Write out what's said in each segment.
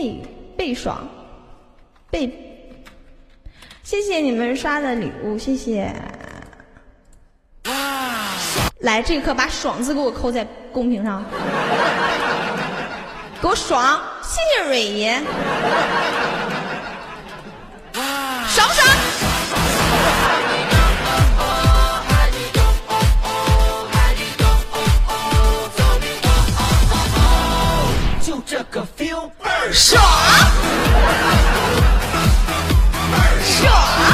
倍倍爽，倍，谢谢你们刷的礼物，谢谢。来，这一刻把“爽”字给我扣在公屏上，给我爽！谢谢蕊爷，feel 倍儿爽！倍儿爽！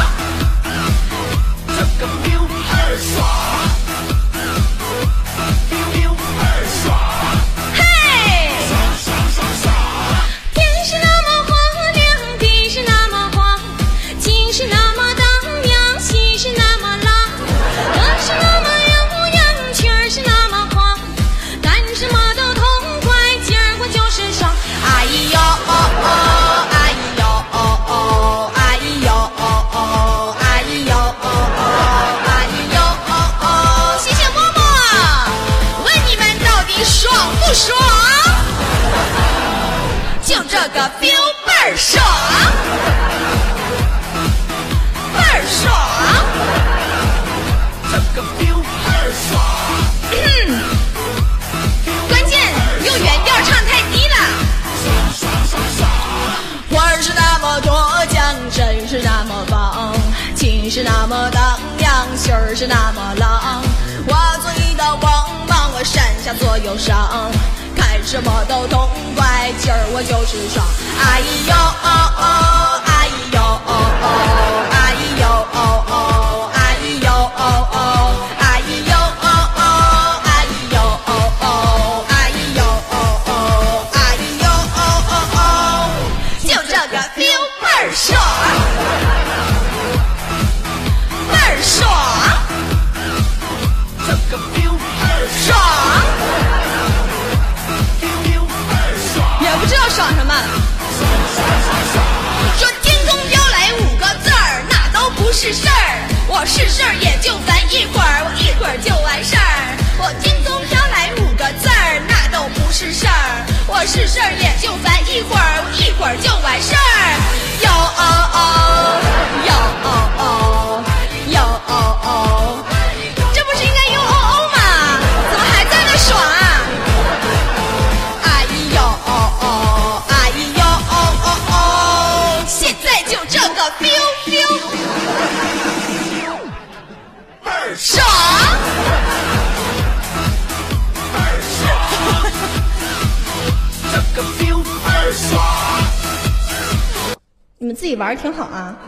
个 feel 倍儿爽，倍儿爽。这个 feel 倍儿爽，关键用原调唱太低了。爽爽爽爽。花儿是那么多江，山是那么棒，情是那么荡漾，心儿是那么浪。化作一道光芒，我闪下所有伤，看什么都痛快，今儿我就是爽。哎呦哦哦，哎呦哦哦，哎呦哦哦，哎呦哦哦，哎呦哦哦，哎呦哦哦，哎呦哦哦，哎呦哦哦哦，就这个 feel 倍儿爽，知道爽什么。说天空飘来五个字儿，那都不是事儿。我是事儿也就烦一会儿，我一会儿就完事儿。我天空飘来五个字儿，那都不是事儿。我是事儿也你们自己玩挺好啊。